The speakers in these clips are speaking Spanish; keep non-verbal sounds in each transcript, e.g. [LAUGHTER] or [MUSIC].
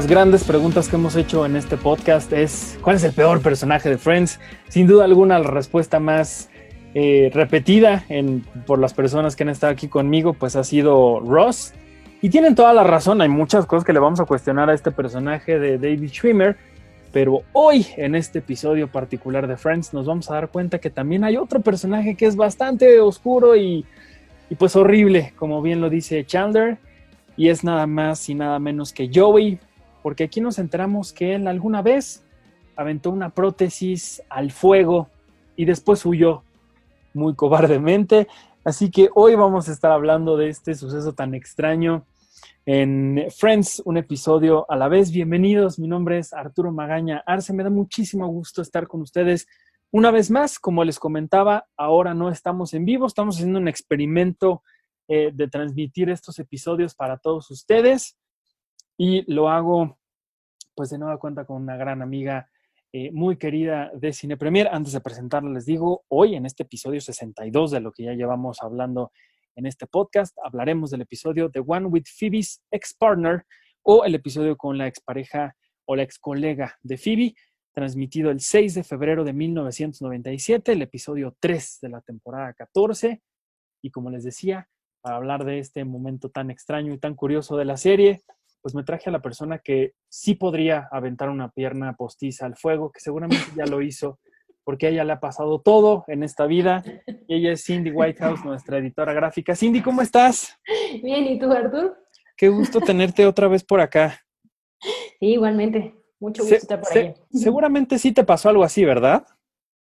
las grandes preguntas que hemos hecho en este podcast es, ¿cuál es el peor personaje de Friends? Sin duda alguna, la respuesta más eh, repetida por las personas que han estado aquí conmigo, pues ha sido Ross. Y tienen toda la razón, hay muchas cosas que le vamos a cuestionar a este personaje de David Schwimmer, pero hoy en este episodio particular de Friends nos vamos a dar cuenta que también hay otro personaje que es bastante oscuro y, y pues horrible, como bien lo dice Chandler y es nada más y nada menos que Joey, porque aquí nos enteramos que él alguna vez aventó una prótesis al fuego y después huyó muy cobardemente. Así que hoy vamos a estar hablando de este suceso tan extraño en Friends, un episodio a la vez. Bienvenidos, mi nombre es Arturo Magaña Arce, me da muchísimo gusto estar con ustedes. Una vez más, como les comentaba, ahora no estamos en vivo, estamos haciendo un experimento eh, de transmitir estos episodios para todos ustedes y lo hago pues de nueva cuenta con una gran amiga eh, muy querida de Cine Premier. Antes de presentarla, les digo, hoy en este episodio 62 de lo que ya llevamos hablando en este podcast, hablaremos del episodio The One with Phoebe's ex-partner o el episodio con la expareja o la ex colega de Phoebe, transmitido el 6 de febrero de 1997, el episodio 3 de la temporada 14. Y como les decía, para hablar de este momento tan extraño y tan curioso de la serie, pues me traje a la persona que sí podría aventar una pierna postiza al fuego, que seguramente ya lo hizo, porque a ella le ha pasado todo en esta vida. Y ella es Cindy Whitehouse, nuestra editora gráfica. Cindy, ¿cómo estás? Bien, ¿y tú, Artur? Qué gusto tenerte otra vez por acá. Sí, igualmente. Mucho gusto estar por ahí. Seguramente sí te pasó algo así, ¿verdad?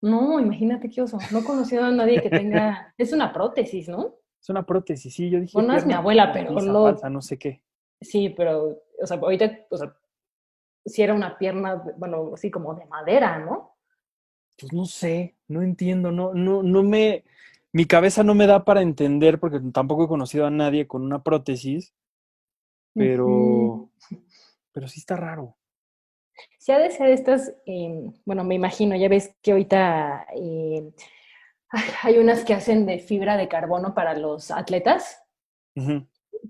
No, imagínate qué oso. No he conocido a nadie que tenga. Es una prótesis, ¿no? Es una prótesis, sí, yo dije. Bueno, es mi abuela, pero no. no sé qué. Sí, pero, o sea, ahorita, o sea, si era una pierna, bueno, así como de madera, ¿no? Pues no sé, no entiendo, no, no, no me, mi cabeza no me da para entender porque tampoco he conocido a nadie con una prótesis, pero, pero sí está raro. Si ha de ser estas, em, bueno, me imagino, ya ves que ahorita eh, [LAUGHS] hay unas que hacen de fibra de carbono para los atletas,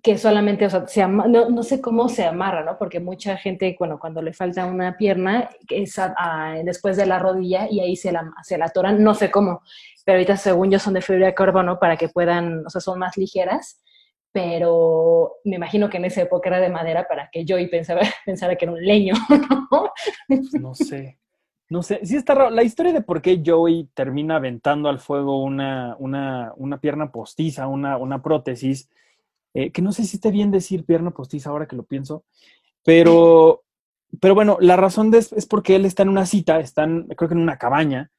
que solamente, o sea, se no, no, sé cómo se amarra, ¿no? Porque mucha gente, bueno, cuando le falta una pierna, es después de la rodilla y ahí se la, se la atoran, no sé cómo, pero ahorita según yo son de fibra de carbono para que puedan, o sea, son más ligeras, pero me imagino que en esa época era de madera para que yo y pensaba, [LAUGHS] pensara que era un leño, [LAUGHS] ¿no? No sé. No sé, sí está raro. La historia de por qué Joey termina aventando al fuego una, una, una pierna postiza, una, una prótesis, eh, que no sé si esté bien decir pierna postiza ahora que lo pienso, pero, pero bueno, la razón de es, porque él está en una cita, están, creo que en una cabaña,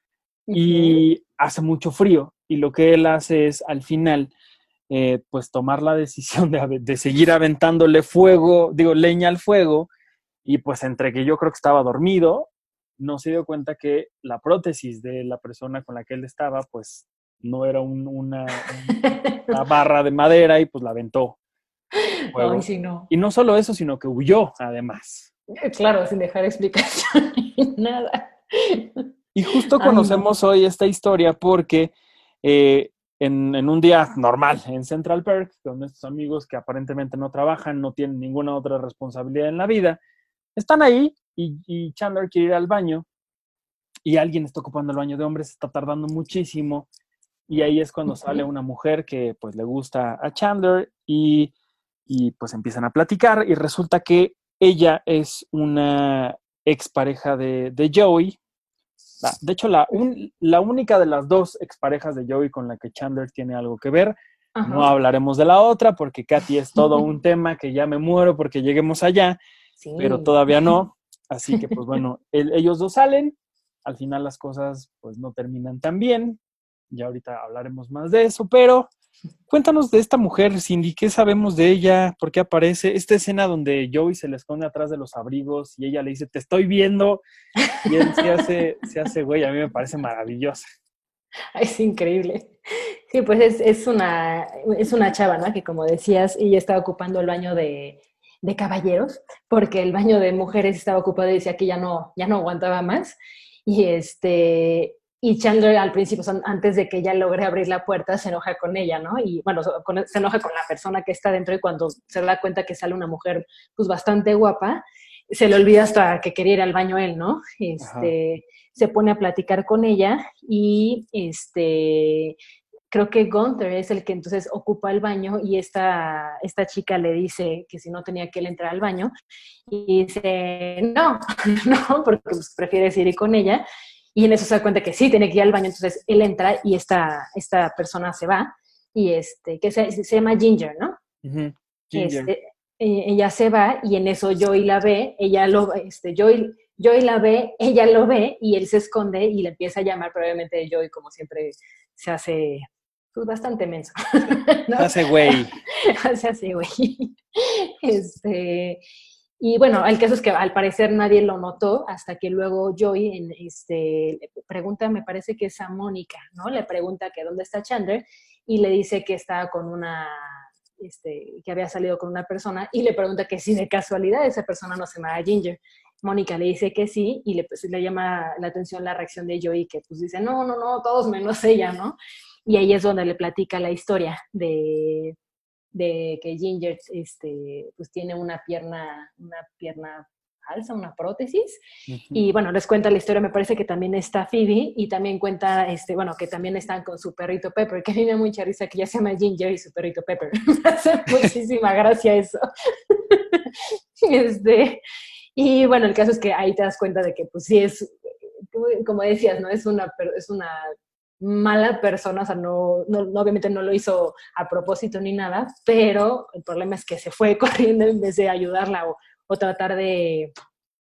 y hace mucho frío, y lo que él hace es al final, eh, pues tomar la decisión de, de seguir aventándole fuego, digo, leña al fuego, y pues entre que yo creo que estaba dormido, no se dio cuenta que la prótesis de la persona con la que él estaba, pues no era [LAUGHS] una, barra de madera y pues la aventó. Y no solo eso, sino que huyó, además. Eh, claro, sin dejar explicación [LAUGHS] ni nada. Y justo conocemos hoy esta historia porque eh, en, en, un día normal en Central Park, con estos amigos que aparentemente no trabajan, no tienen ninguna otra responsabilidad en la vida, están ahí y, Chandler quiere ir al baño y alguien está ocupando el baño de hombres, está tardando muchísimo y ahí es cuando sale una mujer que pues le gusta a Chandler y, pues empiezan a platicar y resulta que ella es una expareja de, de Joey. Ah, de hecho, la, la única de las dos exparejas de Joey con la que Chandler tiene algo que ver. No hablaremos de la otra porque Katy es todo [LAUGHS] un tema que ya me muero porque lleguemos allá, pero todavía no. [LAUGHS] Así que, pues bueno, ellos dos salen, al final las cosas pues no terminan tan bien, ya ahorita hablaremos más de eso, pero cuéntanos de esta mujer, Cindy, ¿qué sabemos de ella? ¿Por qué aparece? Esta escena donde Joey se le esconde atrás de los abrigos y ella le dice, te estoy viendo, y él se hace, se hace güey, a mí me parece maravillosa. Es increíble. Sí, pues es, es, una, es una chava, ¿no? Que como decías, ella estaba ocupando el baño de, de caballeros, porque el baño de mujeres estaba ocupado y decía que ya no, ya no aguantaba más. Y este, y Chandler al principio, antes de que ella logre abrir la puerta, se enoja con ella, ¿no? Y bueno, se enoja con la persona que está dentro y cuando se da cuenta que sale una mujer pues bastante guapa, se le olvida hasta que quería ir al baño él, ¿no? Este, se pone a platicar con ella y este, creo que Gunther es el que entonces ocupa el baño y esta, esta chica le dice que si no tenía que él entrar al baño y dice, no, [LAUGHS] no, porque pues, prefiere ir con ella. Y en eso se da cuenta que sí, tiene que ir al baño, entonces él entra y esta, esta persona se va y este, que se, se llama Ginger, ¿no? Ginger. Este, eh, ella se va y en eso Joy la ve, ella lo, este, Joy, Joy la ve, ella lo ve y él se esconde y le empieza a llamar, probablemente Joy como siempre se hace pues bastante menso. [LAUGHS] Se hace güey. [LAUGHS] se hace güey. Este, y bueno, el caso es que al parecer nadie lo notó hasta que luego Joy en, este, pregunta, me parece que es a Mónica, ¿no? Le pregunta que dónde está Chandler y le dice que está con una, este, que había salido con una persona y le pregunta que si de casualidad esa persona no se llama Ginger. Mónica le dice que sí y le, pues, le llama la atención la reacción de Joey que pues dice, no, no, no, todos menos ella, ¿no? Y ahí es donde le platica la historia de, de que Ginger este, pues tiene una pierna, una pierna falsa, una prótesis. Y bueno, les cuenta la historia, me parece que también está Phoebe y también cuenta, este, bueno, que también están con su perrito Pepper, que a mí me da mucha risa que ya se llama Ginger y su perrito Pepper. [LAUGHS] me hace muchísima gracia eso. [LAUGHS] este, y bueno, el caso es que ahí te das cuenta de que pues sí es, como decías, ¿no? Es una, es una mala persona, o sea, no, no, obviamente no lo hizo a propósito ni nada, pero el problema es que se fue [LAUGHS] corriendo en vez de ayudarla o, o tratar de,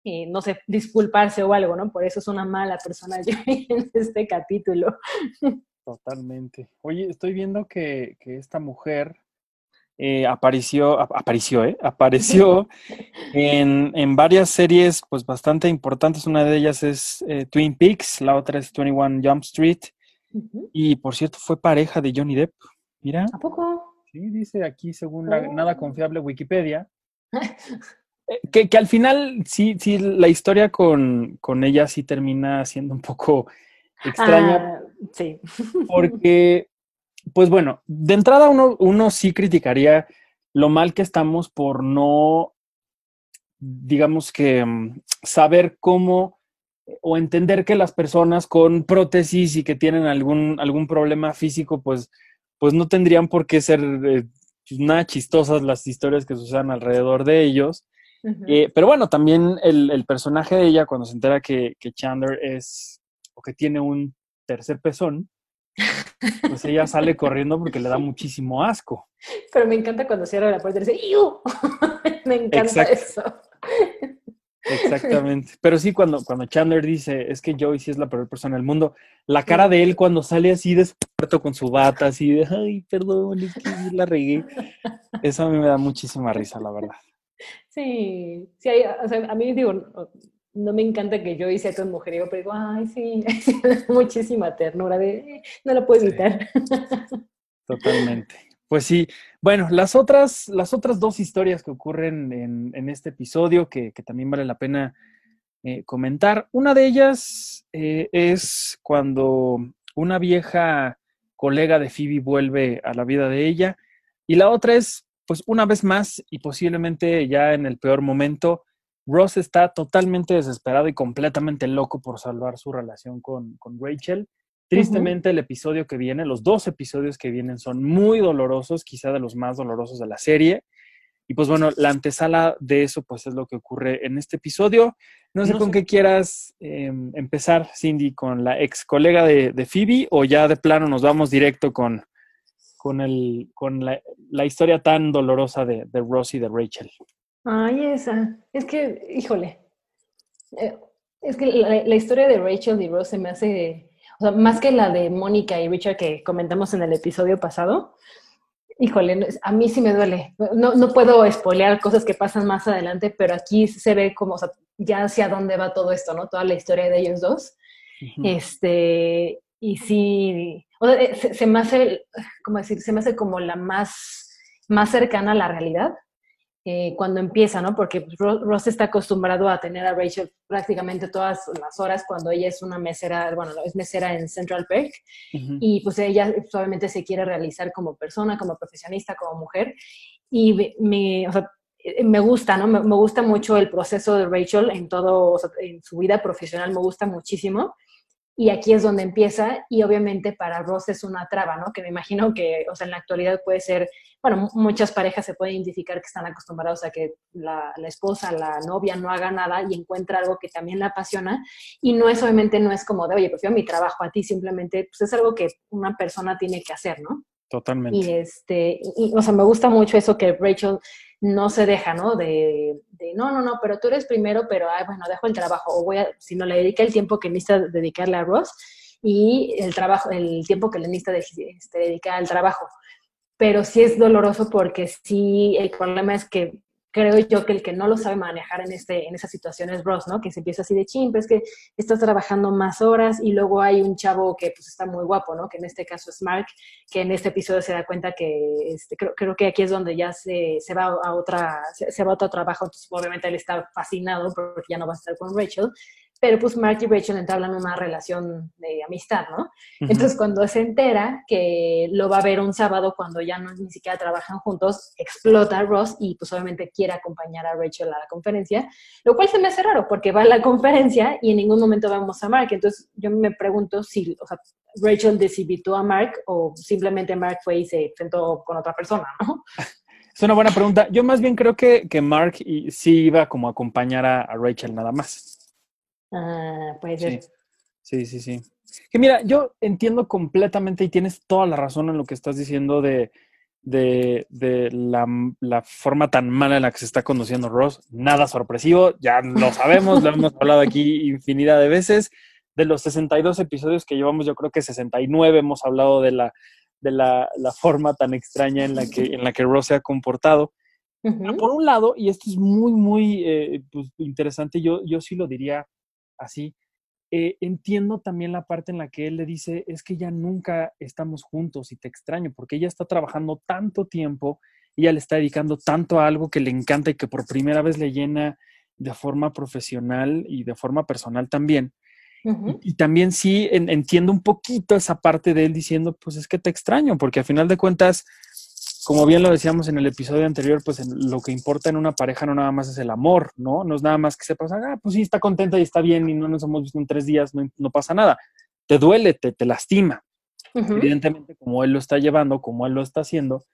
eh, no sé, disculparse o algo, ¿no? Por eso es una mala persona [LAUGHS] en este capítulo. Totalmente. Oye, estoy viendo que, que esta mujer eh, apareció, apareció, ¿eh? Apareció [LAUGHS] en, en, varias series pues bastante importantes. Una de ellas es eh, Twin Peaks, la otra es 21 Jump Street. Y por cierto, fue pareja de Johnny Depp. Mira. ¿A poco? Sí, dice aquí, según la nada oh. confiable Wikipedia. [LAUGHS] Eh, que, que, al final, sí, sí, la historia con, con, ella sí termina siendo un poco extraña. Ah, sí. [LAUGHS] Porque, pues bueno, de entrada uno, uno sí criticaría lo mal que estamos por no, digamos que, mm, saber cómo o entender que las personas con prótesis y que tienen algún, algún problema físico, pues, pues no tendrían por qué ser eh, pues, nada chistosas las historias que sucedan alrededor de ellos. Eh, pero bueno, también el, personaje de ella, cuando se entera que, que, Chandler es o que tiene un tercer pezón, pues ella sale corriendo porque le da [LAUGHS] muchísimo asco. Pero me encanta cuando cierra la puerta y dice, ¡Iu! [LAUGHS] me encanta eso. Exactamente. Pero sí, cuando, cuando Chandler dice, es que Joey sí es la peor persona del mundo, la cara de él cuando sale así despierto con su bata, así de, ay, perdón, es que la regué. Eso a mí me da muchísima risa, la verdad. Sí, sí, o sea, a mí digo, no, me encanta que Joey sea tan mujeriego, pero digo, ay, sí, [LAUGHS] muchísima ternura, de, eh, no la puedo evitar. Totalmente. Pues sí, bueno, las otras, las otras dos historias que ocurren en, este episodio que, también vale la pena eh, comentar. Una de ellas eh, es cuando una vieja colega de Phoebe vuelve a la vida de ella y la otra es, pues una vez más y posiblemente ya en el peor momento, Ross está totalmente desesperado y completamente loco por salvar su relación con, con Rachel Tristemente, el episodio que viene, los dos episodios que vienen son muy dolorosos, quizá de los más dolorosos de la serie. Y pues bueno, la antesala de eso pues es lo que ocurre en este episodio. No sé con qué quieras em, empezar, Cindy, con la ex colega de, Phoebe o ya de plano nos vamos directo con, con, el, con la, historia tan dolorosa de, de Ross y de Rachel. Ay, esa. Es que, híjole. Eh, es que la, la, historia de Rachel y Ross se me hace o sea, más que la de Mónica y Richard que comentamos en el episodio pasado, híjole, a mí sí me duele. No, no puedo spoilear cosas que pasan más adelante, pero aquí se ve como, o sea, ya hacia dónde va todo esto, ¿no? Toda la historia de ellos dos. Este, y sí, o sea, eh, se, se, me hace, ¿cómo decir? Se me hace como la más, más cercana a la realidad. Eh, cuando empieza, ¿no? Porque Ross está acostumbrado a tener a Rachel prácticamente todas las horas cuando ella es una mesera, bueno, es mesera en Central Park, y pues ella obviamente se quiere realizar como persona, como profesionista, como mujer, y me, o sea, eh, me gusta, ¿no? Me, gusta mucho el proceso de Rachel en todo, en su vida profesional, me gusta muchísimo. Y aquí es donde empieza, y obviamente para Ross es una traba, ¿no? Que me imagino que, o sea, en la actualidad puede ser, bueno, muchas parejas se pueden identificar que están acostumbrados a que la, la, esposa, la novia no haga nada y encuentra algo que también la apasiona. Y no es, obviamente, no es como de, oye, prefiero mi trabajo a ti, simplemente, pues es algo que una persona tiene que hacer, ¿no? Totalmente. Y este, y, o sea, me gusta mucho eso que Rachel no se deja, ¿no? De, no, no, no, pero tú eres primero, pero, ay, bueno, dejo el trabajo, o voy a, si no le dedica el tiempo que necesita dedicarle a Ross y el trabajo, el tiempo que le necesita este, dedicar al trabajo. Pero sí es doloroso porque sí, el problema es que creo yo que el que no lo sabe manejar en, este, en esas situaciones es Ross, ¿no? Que se empieza así de chim, es que estás trabajando más horas y luego hay un chavo que pues está muy guapo, ¿no? Que en este caso es Mark, que en este episodio se da cuenta que este, creo, creo que aquí es donde ya se, se va a otra, se, se, va a otro trabajo, entonces obviamente él está fascinado porque ya no va a estar con Rachel pero pues Mark y Rachel entablan una relación de amistad, ¿no? Entonces cuando se entera que lo va a ver un sábado cuando ya no ni siquiera trabajan juntos, explota Ross y pues obviamente quiere acompañar a Rachel a la conferencia, lo cual se me hace raro porque va a la conferencia y en ningún momento vemos a Mark, entonces yo me pregunto si, o sea, Rachel desinvitó a Mark o simplemente Mark fue y se enfrentó con otra persona, ¿no? [LAUGHS] Es una buena pregunta. Yo más bien creo que, que Mark sí iba como a acompañar a Rachel nada más. Ah, puede ser. Sí. sí, sí, Que mira, yo entiendo completamente y tienes toda la razón en lo que estás diciendo de, de, de la, la, forma tan mala en la que se está conduciendo Ross. Nada sorpresivo, ya lo sabemos, lo hemos hablado aquí infinidad de veces. De los 62 episodios que llevamos, yo creo que 69 hemos hablado de la, de la, la forma tan extraña en la que, en la que Ross se ha comportado. Por un lado, y esto es muy, muy eh, pues, interesante, yo, yo sí lo diría así. Eh, entiendo también la parte en la que él le dice, es que ya nunca estamos juntos y te extraño, porque ella está trabajando tanto tiempo, ella le está dedicando tanto a algo que le encanta y que por primera vez le llena de forma profesional y de forma personal también. y, también sí entiendo un poquito esa parte de él diciendo, pues es que te extraño, porque al final de cuentas, como bien lo decíamos en el episodio anterior, pues lo que importa en una pareja no nada más es el amor, ¿no? No es nada más que sepas, ah, pues sí, está contenta y está bien y no nos hemos visto en tres días, no, pasa nada. Te duele, te, te lastima. Evidentemente, como él lo está llevando, como él lo está haciendo,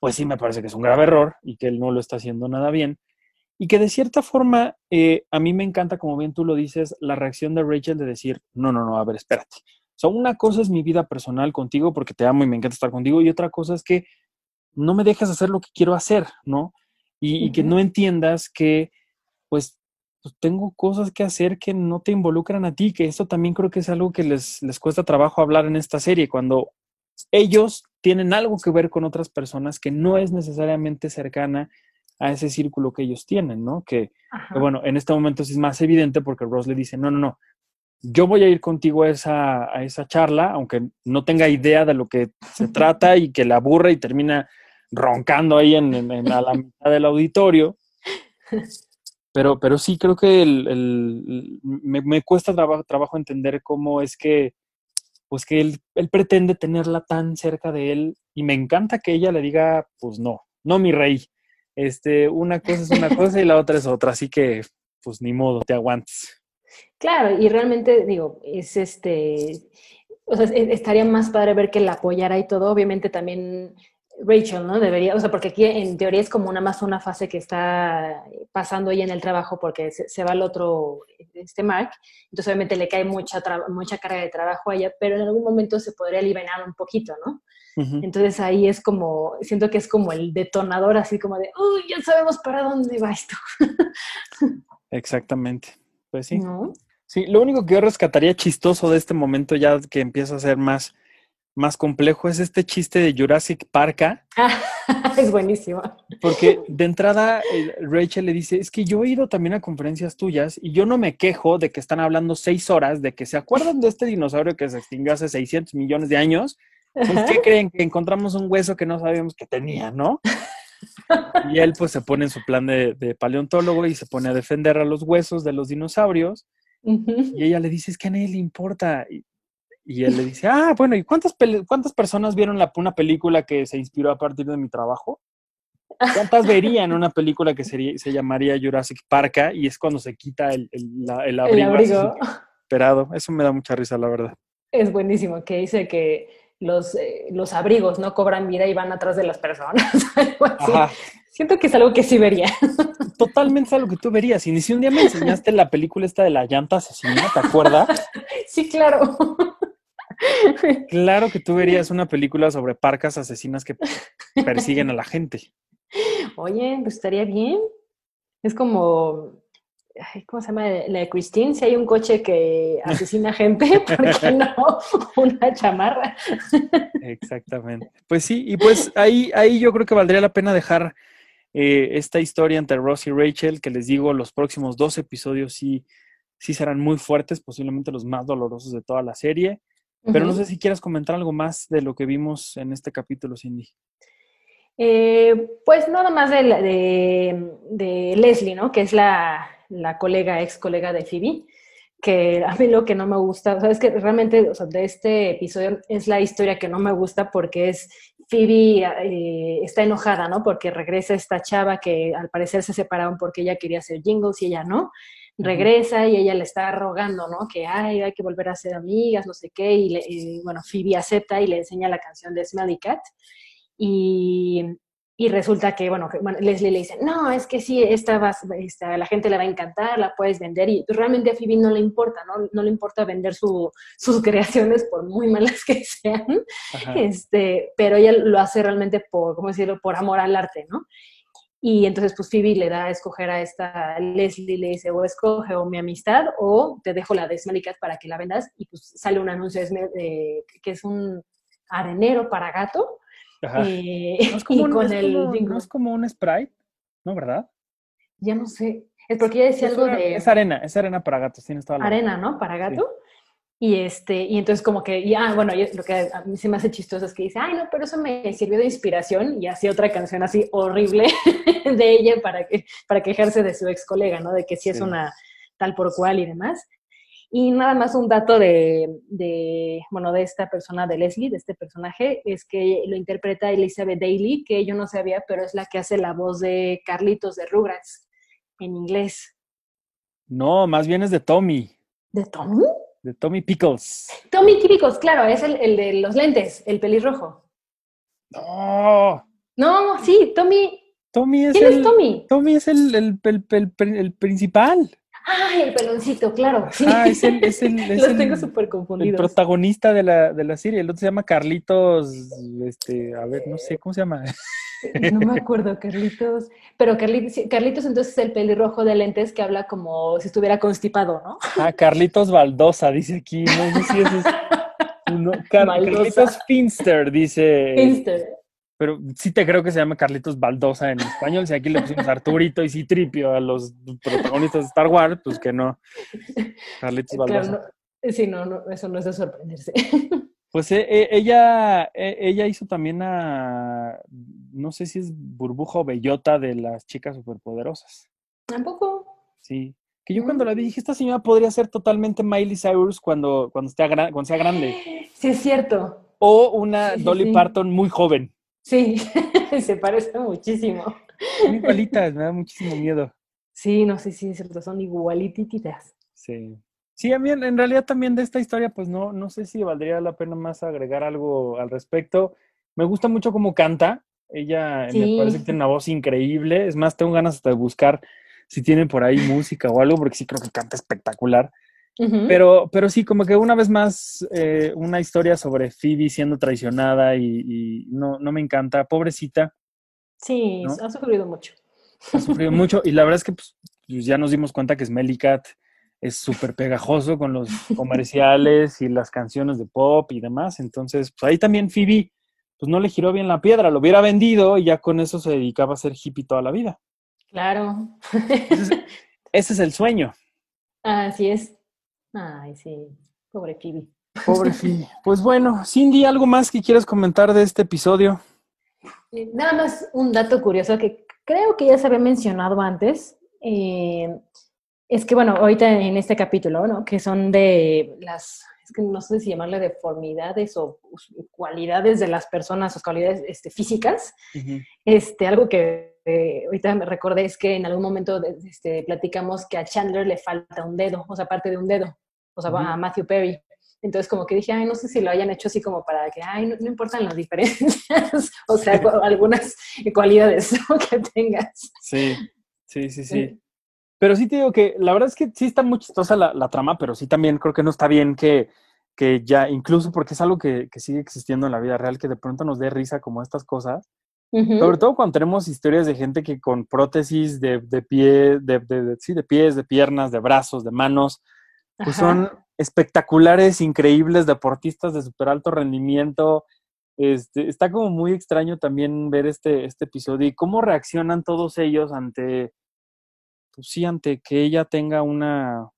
pues sí me parece que es un grave error y que él no lo está haciendo nada bien. Y que de cierta forma, eh, a mí me encanta, como bien tú lo dices, la reacción de Rachel de decir, no, no, no, a ver, espérate. O sea, una cosa es mi vida personal contigo porque te amo y me encanta estar contigo y otra cosa es que no me dejas hacer lo que quiero hacer, ¿no? Y, que no entiendas que, pues, pues, tengo cosas que hacer que no te involucran a ti, que esto también creo que es algo que les, les cuesta trabajo hablar en esta serie, cuando ellos tienen algo que ver con otras personas que no es necesariamente cercana a ese círculo que ellos tienen, ¿no? Que, que, bueno, en este momento sí es más evidente porque Ross le dice, no, no, no, yo voy a ir contigo a esa, a esa charla, aunque no tenga idea de lo que se trata y que la aburre y termina roncando ahí en, a la mitad del auditorio. Pero, pero sí creo que el, me, cuesta trabajo entender cómo es que, pues que él, él, pretende tenerla tan cerca de él y me encanta que ella le diga, pues no, no mi rey. Este, una cosa es una cosa y la otra es otra, así que pues ni modo, te aguantes. Claro, y realmente digo, es este, o sea, estaría más padre ver que la apoyara y todo. Obviamente también Rachel, ¿no? Debería, o sea, porque aquí en teoría es como una más una fase que está pasando ella en el trabajo porque se, va al otro, este Mark, entonces obviamente le cae mucha, mucha carga de trabajo a ella, pero en algún momento se podría aliviar un poquito, ¿no? Entonces ahí es como, siento que es como el detonador, así como de, uy, ya sabemos para dónde va esto. [LAUGHS] Exactamente, pues sí. Sí, lo único que yo rescataría chistoso de este momento ya que empieza a ser más más complejo es este chiste de Jurassic Park. [LAUGHS] es buenísimo. Porque de entrada eh, Rachel le dice, es que yo he ido también a conferencias tuyas y yo no me quejo de que están hablando seis horas de que se acuerdan de este dinosaurio que se extinguió hace 600 millones de años. Pues, ¿Qué creen? Que encontramos un hueso que no sabíamos que tenía, ¿no? Y él pues se pone en su plan de, paleontólogo y se pone a defender a los huesos de los dinosaurios. Y ella le dice, es que a nadie le importa. Y él le dice, ah, bueno, ¿y cuántas, cuántas personas vieron la, una película que se inspiró a partir de mi trabajo? ¿Cuántas verían una película que sería, se llamaría Jurassic Park y es cuando se quita el, el, abrigo? Esperado. Eso me da mucha risa, la verdad. Es buenísimo, que dice que los, eh, los abrigos no cobran vida y van atrás de las personas. [LAUGHS] Siento que es algo que sí vería. [LAUGHS] Totalmente es algo que tú verías. Y ni si un día me enseñaste la película esta de la llanta asesina, ¿te acuerdas? [LAUGHS] Sí, claro. Claro que tú verías una película sobre parcas asesinas que persiguen a la gente. Oye, pues estaría bien. Es como, ¿cómo se llama? La de Christine, si hay un coche que asesina gente, [LAUGHS] ¿por qué no una chamarra? Exactamente. Pues sí, y pues ahí, ahí yo creo que valdría la pena dejar eh, esta historia entre Ross y Rachel, que les digo, los próximos dos episodios sí, sí serán muy fuertes, posiblemente los más dolorosos de toda la serie. Pero no sé si quieras comentar algo más de lo que vimos en este capítulo, Cindy. Eh, pues nada más de, de, Leslie, ¿no? Que es la, la, colega, ex colega de Phoebe, que a mí lo que no me gusta, o sea, es que realmente o sea, de este episodio es la historia que no me gusta porque es Phoebe eh, está enojada, ¿no? Porque regresa esta chava que al parecer se separaron porque ella quería hacer jingles y ella no regresa y ella le está rogando, ¿no? Que Ay, hay que volver a ser amigas, no sé qué, y, bueno, Phoebe acepta y le enseña la canción de Smelly Cat. Y, y resulta que, bueno, Leslie le dice, no, es que sí, esta, va, esta, la gente le va a encantar, la puedes vender. Y realmente a Phoebe no le importa, ¿no? No le importa vender su, sus [LAUGHS] creaciones por muy malas que sean. Este, pero ella lo hace realmente por, ¿cómo decirlo?, por amor al arte, ¿no? Y entonces, pues Phoebe le da a escoger a esta Leslie, le dice, o escoge o mi amistad, o te dejo la de Smelly para que la vendas. Y pues sale un anuncio de, que es un arenero para gato. Eh, no es [LAUGHS] como, un, el, no es como un Sprite, ¿no? ¿Verdad? Ya no sé. Es porque ella decía algo de... Es arena, es arena para gatos, tienes toda la... Arena, ¿no? Para gato. Y, este, y entonces como que, y, ah, bueno, lo que a mí se me hace chistoso es que dice, ay, no, pero eso me sirvió de inspiración y hacía otra canción así horrible [LAUGHS] de ella para, que, para quejarse de su ex colega, ¿no? De que sí es una tal por cual y demás. Y nada más un dato de, de, bueno, de esta persona, de Leslie, de este personaje, es que lo interpreta Elizabeth Daly, que yo no sabía, pero es la que hace la voz de Carlitos de Rugrats en inglés. No, más bien es de Tommy. ¿De Tommy? de Tommy Pickles. Tommy Pickles, claro, es el, el, de los lentes, el pelirrojo. No. No, sí, Tommy. Tommy es ¿Quién el, es Tommy? Tommy es el, el, principal. Ah, el peloncito, claro. Sí. Ah, es el. Es el [LAUGHS] Los tengo súper confundidos. El protagonista de la, de la serie. El otro se llama Carlitos. Este, a ver, no sé cómo se llama. No me [LAUGHS] acuerdo, Carlitos. Pero Carlitos, Carlitos entonces es el pelirrojo de lentes que habla como si estuviera constipado, ¿no? Ah, Carlitos Baldosa, dice aquí. No sé si ese es uno. Carlitos Finster, dice. Finster. Pero sí te creo que se llama Carlitos Baldosa en español. Si aquí le pusimos Arturito y Citripio a los protagonistas de Star Wars, pues que no. Carlitos Baldosa. sí, no, no, eso no es de sorprenderse. Pues eh, eh, ella, eh, ella hizo también a, no sé si es burbuja o bellota de las chicas superpoderosas. ¿Tampoco? Sí. Que yo cuando la vi mm. dije, esta señora podría ser totalmente Miley Cyrus cuando, cuando, esté cuando sea grande. Sí, es cierto. O una Dolly Parton muy joven. Sí, [LAUGHS] se parece muchísimo. Son igualitas, me da muchísimo miedo. Sí, no sé si es cierto, son igualititas. Sí. Sí, a mí en realidad también de esta historia, pues no, no sé si valdría la pena más agregar algo al respecto. Me gusta mucho cómo canta. Ella me parece que tiene una voz increíble. Es más, tengo ganas hasta de buscar si tienen por ahí música o algo, porque sí creo que canta espectacular. Pero, pero sí, como que una vez más, eh, una historia sobre Phoebe siendo traicionada y, no, no, me encanta. Pobrecita. Sí, ha sufrido mucho. Ha sufrido mucho. Y la verdad es que pues, pues ya nos dimos cuenta que Smelly Cat es súper pegajoso con los [LAUGHS] comerciales y las canciones de pop y demás. Entonces, pues ahí también Phoebe, pues no le giró bien la piedra, lo hubiera vendido y ya con eso se dedicaba a ser hippie toda la vida. Claro. ese es el sueño. [LAUGHS] Así es. Ay, sí. Pobre Phoebe. Pobre [LAUGHS] Phoebe. Pues bueno, Cindy, ¿algo más que quieras comentar de este episodio? Eh, nada más un dato curioso que creo que ya se había mencionado antes. Eh, Es que, bueno, ahorita en este capítulo, ¿no? Que son de las, no sé si llamarle deformidades o cualidades de las personas, o cualidades este, físicas. este, algo que eh, ahorita me recordé es que en algún momento este, platicamos que a Chandler le falta un dedo, o sea, parte de un dedo, o sea, a Matthew Perry. Entonces, como que dije, ay, no sé si lo hayan hecho así como para que, ay, no, importan las diferencias, [LAUGHS] o sea, algunas cualidades [LAUGHS] que tengas. Sí, sí, sí, sí. Pero sí te digo que la verdad es que sí está muy chistosa la, trama, pero sí también creo que no está bien que, que ya, incluso porque es algo que, que, sigue existiendo en la vida real, que de pronto nos dé risa como estas cosas. Sobre todo cuando tenemos historias de gente que con prótesis de, de pie, de, de, sí, de pies, de piernas, de brazos, de manos, pues son espectaculares, increíbles, deportistas de súper alto rendimiento. Este, está como muy extraño también ver este, este episodio y cómo reaccionan todos ellos ante, pues sí, ante que ella tenga una,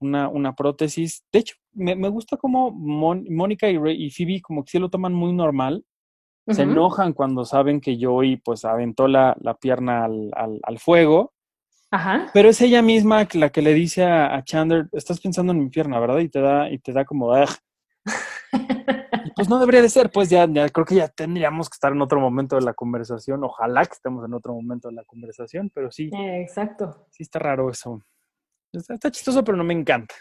una, una prótesis. De hecho, me, me gusta cómo Mónica y, y, Phoebe como que sí lo toman muy normal. Se enojan cuando saben que Joey pues aventó la, la pierna al, al, al fuego Ajá. Pero es ella misma la que le dice a, Chandler, estás pensando en mi pierna, ¿verdad? Y te da, y te da como, [LAUGHS] pues no debería de ser, pues ya, ya, creo que ya tendríamos que estar en otro momento de la conversación. Ojalá que estemos en otro momento de la conversación, pero sí. exacto. Sí está raro eso. Está, chistoso, pero no me encanta.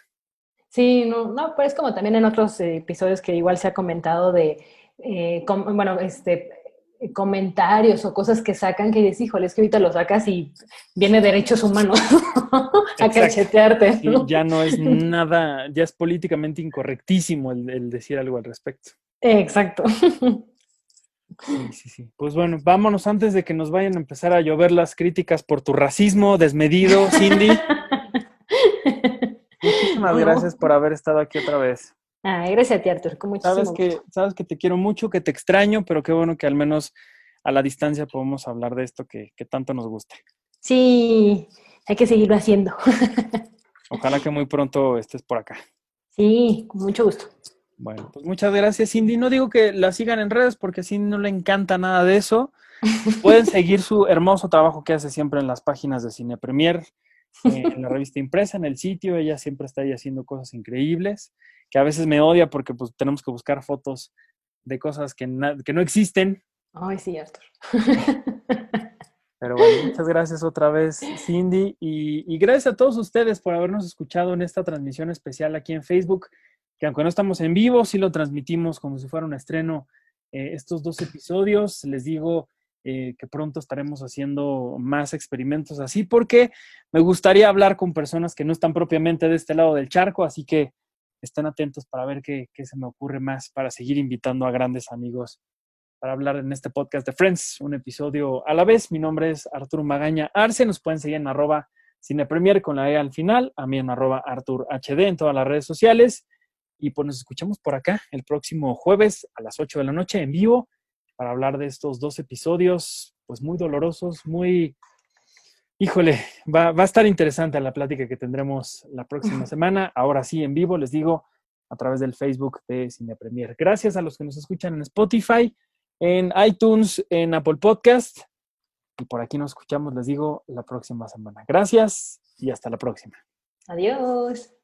Sí, no, no, pues como también en otros episodios que igual se ha comentado de, eh, bueno, este, comentarios o cosas que sacan que dices, híjole, es que ahorita lo sacas y viene derechos humanos [LAUGHS] a cachetearte. ya no es [LAUGHS] nada, ya es políticamente incorrectísimo el, decir algo al respecto. Exacto. [LAUGHS] Sí, sí, sí. Pues bueno, vámonos antes de que nos vayan a empezar a llover las críticas por tu racismo desmedido, Cindy. Muchísimas gracias por haber estado aquí otra vez. Ay, gracias a ti, Artur, con muchísimo sabes que, sabes que te quiero mucho, que te extraño, pero qué bueno que al menos a la distancia podemos hablar de esto que, tanto nos gusta. Sí, hay que seguirlo haciendo. [LAUGHS] Ojalá que muy pronto estés por acá. Sí, con mucho gusto. Bueno, pues muchas gracias, Cindy. No digo que la sigan en redes porque a Cindy no le encanta nada de eso. [LAUGHS] Pueden seguir su hermoso trabajo que hace siempre en las páginas de Cine Premier, en la revista impresa, en el sitio. Ella siempre está ahí haciendo cosas increíbles que a veces me odia porque pues tenemos que buscar fotos de cosas que, que no existen. Ay, sí, Arthur. [LAUGHS] Pero bueno, muchas gracias otra vez, Cindy, y, gracias a todos ustedes por habernos escuchado en esta transmisión especial aquí en Facebook, que aunque no estamos en vivo, sí lo transmitimos como si fuera un estreno eh, estos dos episodios. Les digo eh, que pronto estaremos haciendo más experimentos así, porque me gustaría hablar con personas que no están propiamente de este lado del charco, así que estén atentos para ver qué, se me ocurre más para seguir invitando a grandes amigos para hablar en este podcast de Friends, un episodio a la vez. Mi nombre es Arturo Magaña Arce, nos pueden seguir en arroba cinepremier con la E al final, a mí en arroba Artur HD en todas las redes sociales. Y pues nos escuchamos por acá el próximo jueves a las 8 de la noche en vivo para hablar de estos dos episodios, pues muy dolorosos, muy Híjole, va, a estar interesante la plática que tendremos la próxima [LAUGHS] semana. Ahora sí, en vivo, les digo, a través del Facebook de Cine Premier. Gracias a los que nos escuchan en Spotify, en iTunes, en Apple Podcast. Y por aquí nos escuchamos, les digo, la próxima semana. Gracias y hasta la próxima. Adiós.